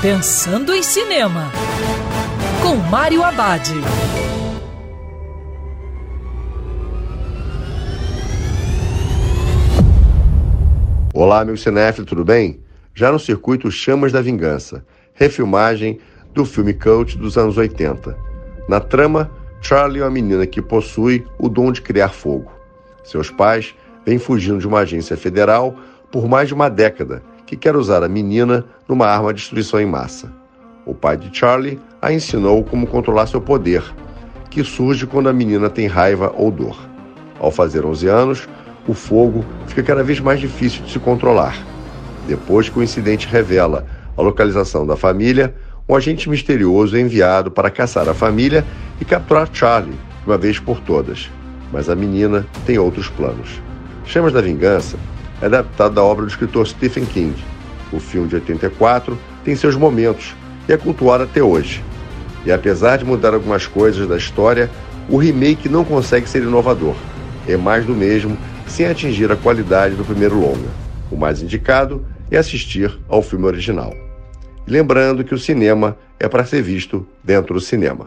Pensando em Cinema, com Mário Abad. Olá, meu cinéfilo, tudo bem? Já no circuito Chamas da Vingança, refilmagem do filme cult dos anos 80. Na trama, Charlie é uma menina que possui o dom de criar fogo. Seus pais vêm fugindo de uma agência federal por mais de uma década que quer usar a menina numa arma de destruição em massa. O pai de Charlie a ensinou como controlar seu poder, que surge quando a menina tem raiva ou dor. Ao fazer 11 anos, o fogo fica cada vez mais difícil de se controlar. Depois que o incidente revela a localização da família, um agente misterioso é enviado para caçar a família e capturar Charlie de uma vez por todas. Mas a menina tem outros planos. Chamas da Vingança é adaptado da obra do escritor Stephen King. O filme de 84 tem seus momentos e é cultuado até hoje. E apesar de mudar algumas coisas da história, o remake não consegue ser inovador. É mais do mesmo, sem atingir a qualidade do primeiro longa. O mais indicado é assistir ao filme original. lembrando que o cinema é para ser visto dentro do cinema.